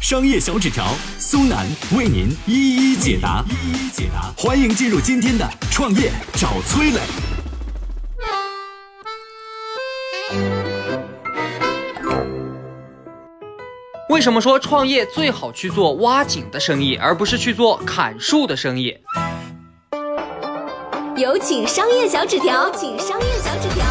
商业小纸条苏南为您一一解答，一一解答。欢迎进入今天的创业找崔磊。为什么说创业最好去做挖井的生意，而不是去做砍树的生意？有请商业小纸条，请商业小纸条。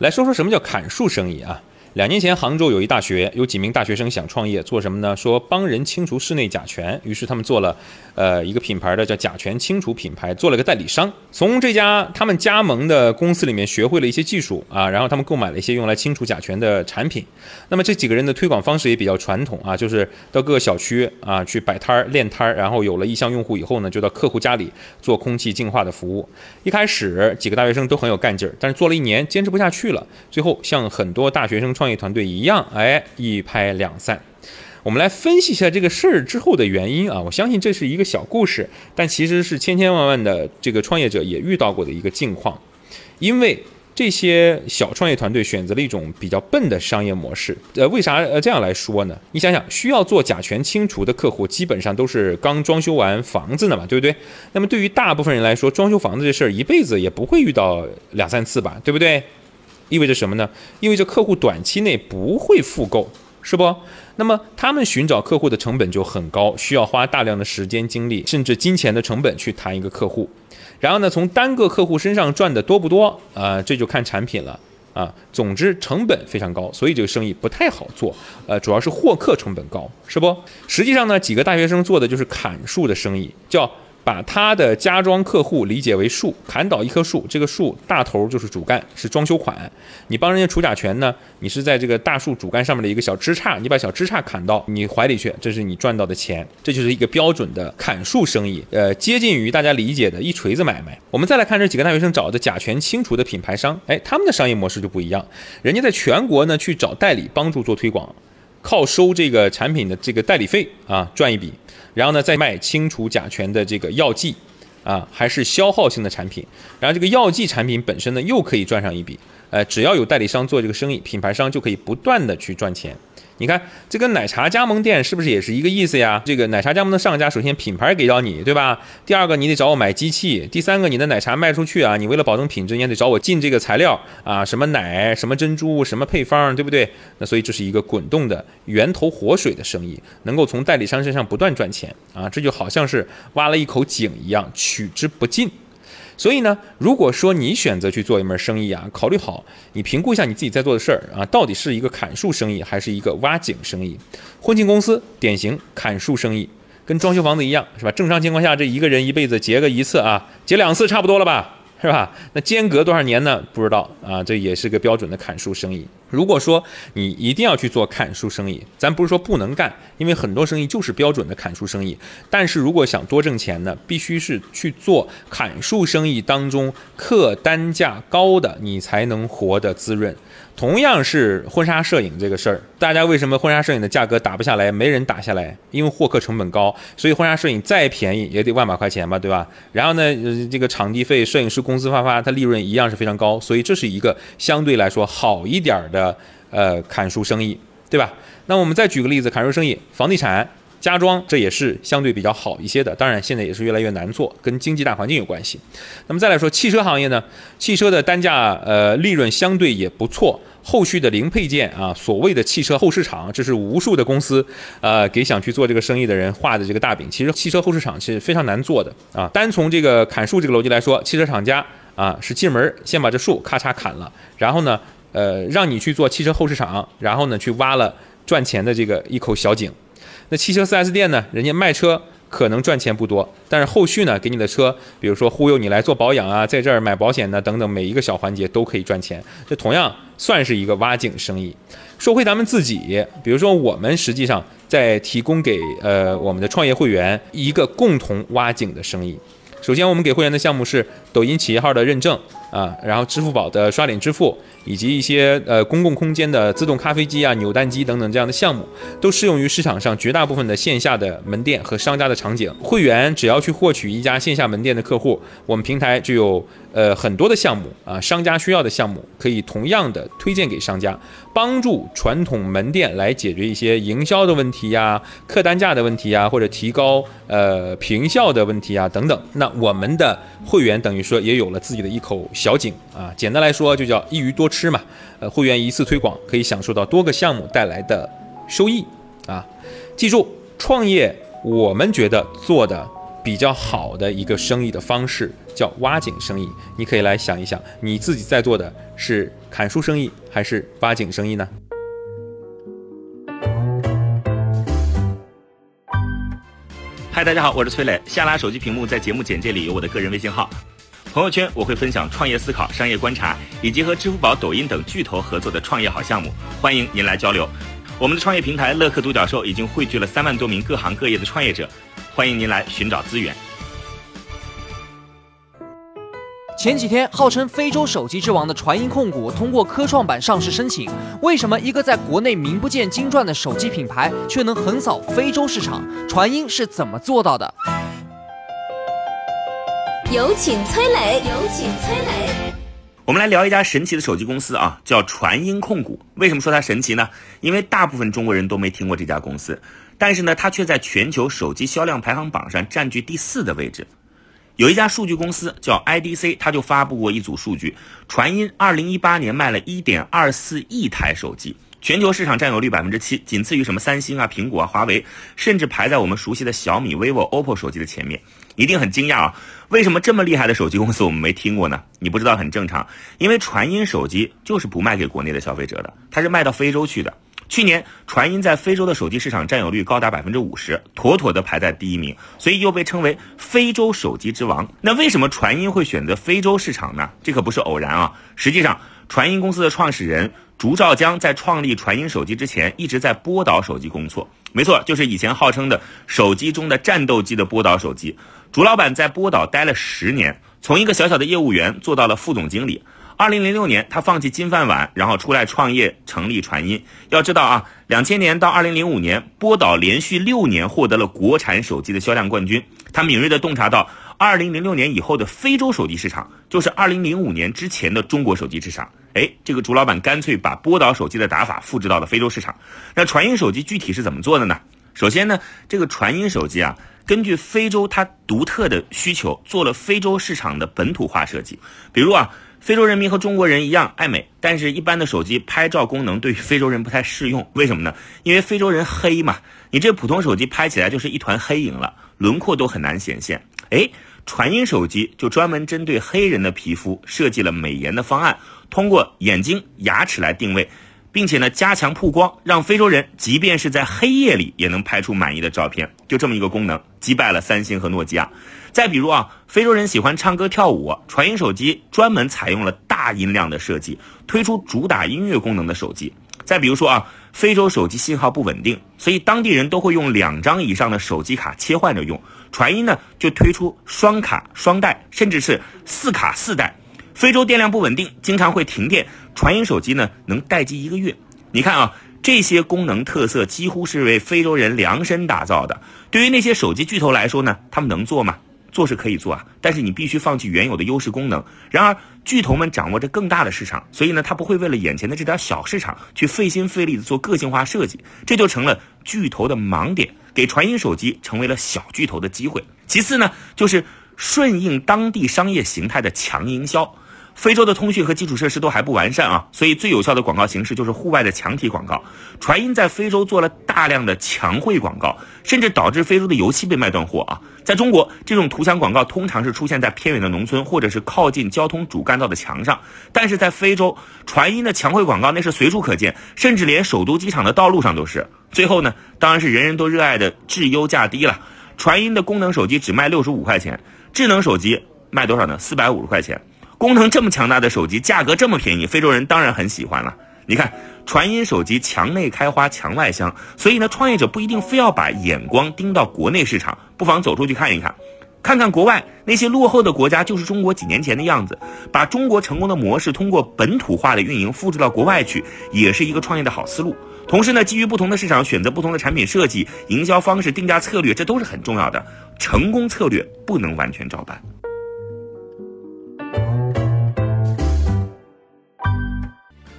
来说说什么叫砍树生意啊？两年前，杭州有一大学，有几名大学生想创业，做什么呢？说帮人清除室内甲醛。于是他们做了，呃，一个品牌的叫甲醛清除品牌，做了个代理商。从这家他们加盟的公司里面学会了一些技术啊，然后他们购买了一些用来清除甲醛的产品。那么这几个人的推广方式也比较传统啊，就是到各个小区啊去摆摊儿、练摊儿，然后有了意向用户以后呢，就到客户家里做空气净化的服务。一开始几个大学生都很有干劲儿，但是做了一年坚持不下去了，最后像很多大学生创。创业团队一样，哎，一拍两散。我们来分析一下这个事儿之后的原因啊。我相信这是一个小故事，但其实是千千万万的这个创业者也遇到过的一个境况。因为这些小创业团队选择了一种比较笨的商业模式。呃，为啥呃这样来说呢？你想想，需要做甲醛清除的客户，基本上都是刚装修完房子的嘛，对不对？那么对于大部分人来说，装修房子这事儿一辈子也不会遇到两三次吧，对不对？意味着什么呢？意味着客户短期内不会复购，是不？那么他们寻找客户的成本就很高，需要花大量的时间、精力，甚至金钱的成本去谈一个客户。然后呢，从单个客户身上赚的多不多啊？这就看产品了啊。总之，成本非常高，所以这个生意不太好做。呃，主要是获客成本高，是不？实际上呢，几个大学生做的就是砍树的生意，叫。把他的家装客户理解为树，砍倒一棵树，这个树大头就是主干，是装修款。你帮人家除甲醛呢，你是在这个大树主干上面的一个小枝杈，你把小枝杈砍到你怀里去，这是你赚到的钱，这就是一个标准的砍树生意，呃，接近于大家理解的一锤子买卖。我们再来看这几个大学生找的甲醛清除的品牌商，哎，他们的商业模式就不一样，人家在全国呢去找代理帮助做推广。靠收这个产品的这个代理费啊赚一笔，然后呢再卖清除甲醛的这个药剂，啊还是消耗性的产品，然后这个药剂产品本身呢又可以赚上一笔，呃只要有代理商做这个生意，品牌商就可以不断的去赚钱。你看这个奶茶加盟店是不是也是一个意思呀？这个奶茶加盟的上家，首先品牌给到你，对吧？第二个你得找我买机器，第三个你的奶茶卖出去啊，你为了保证品质，你也得找我进这个材料啊，什么奶、什么珍珠、什么配方，对不对？那所以这是一个滚动的源头活水的生意，能够从代理商身上不断赚钱啊，这就好像是挖了一口井一样，取之不尽。所以呢，如果说你选择去做一门生意啊，考虑好，你评估一下你自己在做的事儿啊，到底是一个砍树生意还是一个挖井生意？婚庆公司典型砍树生意，跟装修房子一样，是吧？正常情况下，这一个人一辈子结个一次啊，结两次差不多了吧？是吧？那间隔多少年呢？不知道啊，这也是个标准的砍树生意。如果说你一定要去做砍树生意，咱不是说不能干，因为很多生意就是标准的砍树生意。但是如果想多挣钱呢，必须是去做砍树生意当中客单价高的，你才能活得滋润。同样是婚纱摄影这个事儿，大家为什么婚纱摄影的价格打不下来？没人打下来，因为获客成本高，所以婚纱摄影再便宜也得万把块钱吧，对吧？然后呢，这个场地费、摄影师工资发发，它利润一样是非常高，所以这是一个相对来说好一点的。呃，砍树生意，对吧？那我们再举个例子，砍树生意，房地产、家装，这也是相对比较好一些的。当然，现在也是越来越难做，跟经济大环境有关系。那么再来说汽车行业呢？汽车的单价，呃，利润相对也不错。后续的零配件啊，所谓的汽车后市场，这是无数的公司，呃，给想去做这个生意的人画的这个大饼。其实汽车后市场是非常难做的啊。单从这个砍树这个逻辑来说，汽车厂家啊，是进门先把这树咔嚓砍了，然后呢？呃，让你去做汽车后市场，然后呢，去挖了赚钱的这个一口小井。那汽车 4S 店呢，人家卖车可能赚钱不多，但是后续呢，给你的车，比如说忽悠你来做保养啊，在这儿买保险呢，等等，每一个小环节都可以赚钱。这同样算是一个挖井生意。说回咱们自己，比如说我们实际上在提供给呃我们的创业会员一个共同挖井的生意。首先，我们给会员的项目是抖音企业号的认证啊，然后支付宝的刷脸支付，以及一些呃公共空间的自动咖啡机啊、扭蛋机等等这样的项目，都适用于市场上绝大部分的线下的门店和商家的场景。会员只要去获取一家线下门店的客户，我们平台就有呃很多的项目啊，商家需要的项目可以同样的推荐给商家，帮助传统门店来解决一些营销的问题呀、客单价的问题呀，或者提高呃平效的问题啊等等。那我们的会员等于说也有了自己的一口小井啊，简单来说就叫一鱼多吃嘛。呃，会员一次推广可以享受到多个项目带来的收益啊。记住，创业我们觉得做的比较好的一个生意的方式叫挖井生意。你可以来想一想，你自己在做的是砍树生意还是挖井生意呢？嗨，大家好，我是崔磊。下拉手机屏幕，在节目简介里有我的个人微信号。朋友圈我会分享创业思考、商业观察，以及和支付宝、抖音等巨头合作的创业好项目，欢迎您来交流。我们的创业平台乐客独角兽已经汇聚了三万多名各行各业的创业者，欢迎您来寻找资源。前几天，号称非洲手机之王的传音控股通过科创板上市申请。为什么一个在国内名不见经传的手机品牌，却能横扫非洲市场？传音是怎么做到的？有请崔磊，有请崔磊。我们来聊一家神奇的手机公司啊，叫传音控股。为什么说它神奇呢？因为大部分中国人都没听过这家公司，但是呢，它却在全球手机销量排行榜上占据第四的位置。有一家数据公司叫 IDC，它就发布过一组数据，传音二零一八年卖了一点二四亿台手机，全球市场占有率百分之七，仅次于什么三星啊、苹果啊、华为，甚至排在我们熟悉的小米、vivo、OPPO 手机的前面。一定很惊讶啊，为什么这么厉害的手机公司我们没听过呢？你不知道很正常，因为传音手机就是不卖给国内的消费者的，它是卖到非洲去的。去年传音在非洲的手机市场占有率高达百分之五十，妥妥的排在第一名，所以又被称为非洲手机之王。那为什么传音会选择非洲市场呢？这可不是偶然啊！实际上，传音公司的创始人竹兆江在创立传音手机之前，一直在波导手机工作。没错，就是以前号称的手机中的战斗机的波导手机。竹老板在波导待了十年，从一个小小的业务员做到了副总经理。二零零六年，他放弃金饭碗，然后出来创业，成立传音。要知道啊，两千年到二零零五年，波导连续六年获得了国产手机的销量冠军。他敏锐地洞察到，二零零六年以后的非洲手机市场，就是二零零五年之前的中国手机市场。哎，这个竹老板干脆把波导手机的打法复制到了非洲市场。那传音手机具体是怎么做的呢？首先呢，这个传音手机啊，根据非洲它独特的需求，做了非洲市场的本土化设计。比如啊。非洲人民和中国人一样爱美，但是一般的手机拍照功能对于非洲人不太适用。为什么呢？因为非洲人黑嘛，你这普通手机拍起来就是一团黑影了，轮廓都很难显现。哎，传音手机就专门针对黑人的皮肤设计了美颜的方案，通过眼睛、牙齿来定位。并且呢，加强曝光，让非洲人即便是在黑夜里也能拍出满意的照片。就这么一个功能，击败了三星和诺基亚。再比如啊，非洲人喜欢唱歌跳舞，传音手机专门采用了大音量的设计，推出主打音乐功能的手机。再比如说啊，非洲手机信号不稳定，所以当地人都会用两张以上的手机卡切换着用。传音呢，就推出双卡双待，甚至是四卡四待。非洲电量不稳定，经常会停电。传音手机呢，能待机一个月。你看啊，这些功能特色几乎是为非洲人量身打造的。对于那些手机巨头来说呢，他们能做吗？做是可以做啊，但是你必须放弃原有的优势功能。然而，巨头们掌握着更大的市场，所以呢，他不会为了眼前的这点小市场去费心费力的做个性化设计，这就成了巨头的盲点，给传音手机成为了小巨头的机会。其次呢，就是顺应当地商业形态的强营销。非洲的通讯和基础设施都还不完善啊，所以最有效的广告形式就是户外的墙体广告。传音在非洲做了大量的墙绘广告，甚至导致非洲的油漆被卖断货啊。在中国，这种图像广告通常是出现在偏远的农村或者是靠近交通主干道的墙上，但是在非洲，传音的墙绘广告那是随处可见，甚至连首都机场的道路上都是。最后呢，当然是人人都热爱的质优价低了。传音的功能手机只卖六十五块钱，智能手机卖多少呢？四百五十块钱。功能这么强大的手机，价格这么便宜，非洲人当然很喜欢了。你看，传音手机墙内开花墙外香，所以呢，创业者不一定非要把眼光盯到国内市场，不妨走出去看一看。看看国外那些落后的国家，就是中国几年前的样子。把中国成功的模式通过本土化的运营复制到国外去，也是一个创业的好思路。同时呢，基于不同的市场选择不同的产品设计、营销方式、定价策略，这都是很重要的。成功策略不能完全照搬。